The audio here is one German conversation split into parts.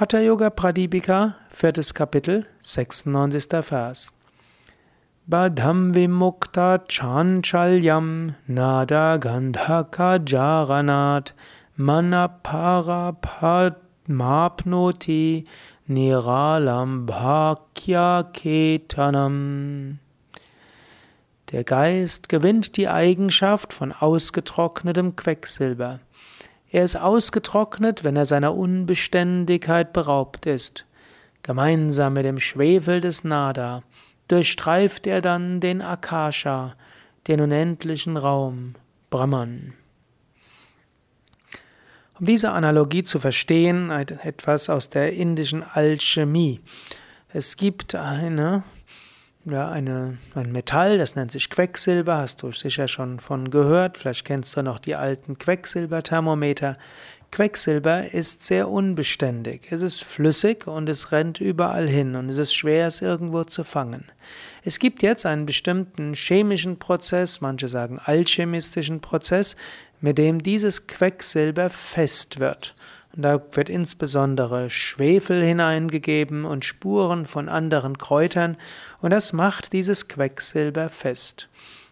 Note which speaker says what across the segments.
Speaker 1: Hatha Yoga Pradipika, viertes Kapitel, 96. Vers. Badham vimukta chanchalyam nada gandhaka jaranat manapara padmapnoti niralam bhakya ketanam. Der Geist gewinnt die Eigenschaft von ausgetrocknetem Quecksilber. Er ist ausgetrocknet, wenn er seiner Unbeständigkeit beraubt ist. Gemeinsam mit dem Schwefel des Nada durchstreift er dann den Akasha, den unendlichen Raum, Brahman. Um diese Analogie zu verstehen, etwas aus der indischen Alchemie. Es gibt eine ja, eine, ein Metall, das nennt sich Quecksilber, hast du sicher schon von gehört. Vielleicht kennst du noch die alten Quecksilberthermometer. Quecksilber ist sehr unbeständig. Es ist flüssig und es rennt überall hin und es ist schwer, es irgendwo zu fangen. Es gibt jetzt einen bestimmten chemischen Prozess, manche sagen alchemistischen Prozess, mit dem dieses Quecksilber fest wird. Und da wird insbesondere Schwefel hineingegeben und Spuren von anderen Kräutern und das macht dieses Quecksilber fest.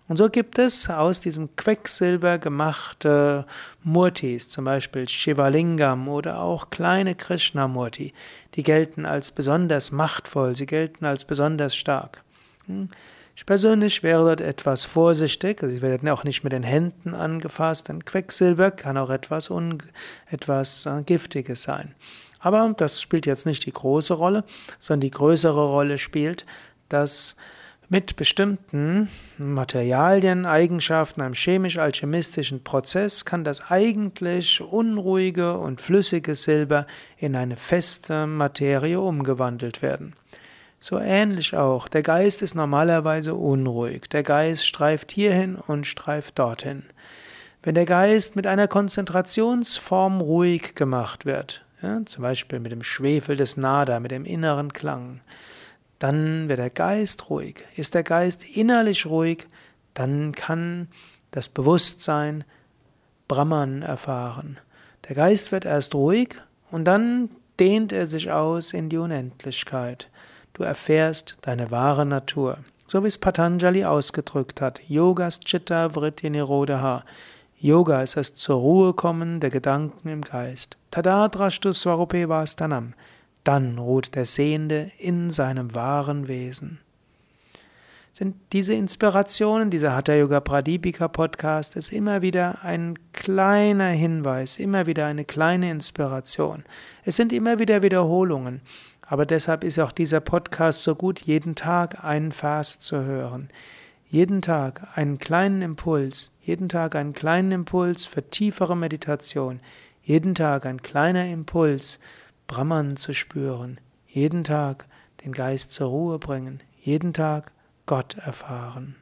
Speaker 1: Und so gibt es aus diesem Quecksilber gemachte Murtis, zum Beispiel Shivalingam oder auch kleine Krishnamurti. Die gelten als besonders machtvoll, sie gelten als besonders stark. Ich persönlich wäre dort etwas vorsichtig, also sie werden auch nicht mit den Händen angefasst, denn Quecksilber kann auch etwas, etwas äh, Giftiges sein. Aber das spielt jetzt nicht die große Rolle, sondern die größere Rolle spielt, dass mit bestimmten Materialien, Eigenschaften, einem chemisch-alchemistischen Prozess kann das eigentlich unruhige und flüssige Silber in eine feste Materie umgewandelt werden. So ähnlich auch. Der Geist ist normalerweise unruhig. Der Geist streift hierhin und streift dorthin. Wenn der Geist mit einer Konzentrationsform ruhig gemacht wird, ja, zum Beispiel mit dem Schwefel des Nada, mit dem inneren Klang, dann wird der Geist ruhig. Ist der Geist innerlich ruhig, dann kann das Bewusstsein Brahman erfahren. Der Geist wird erst ruhig und dann dehnt er sich aus in die Unendlichkeit. Du erfährst deine wahre Natur. So wie es Patanjali ausgedrückt hat. Yogas Chitta Vritti Nirodha. Yoga ist das zur Ruhe kommen der Gedanken im Geist. Tadadrashtu Swarupe Vastanam. Dann ruht der Sehende in seinem wahren Wesen. Sind diese Inspirationen, dieser Hatha Yoga Pradipika Podcast, ist immer wieder ein kleiner Hinweis, immer wieder eine kleine Inspiration. Es sind immer wieder Wiederholungen. Aber deshalb ist auch dieser Podcast so gut, jeden Tag einen Vers zu hören. Jeden Tag einen kleinen Impuls, jeden Tag einen kleinen Impuls für tiefere Meditation, jeden Tag ein kleiner Impuls, Brahman zu spüren, jeden Tag den Geist zur Ruhe bringen, jeden Tag Gott erfahren.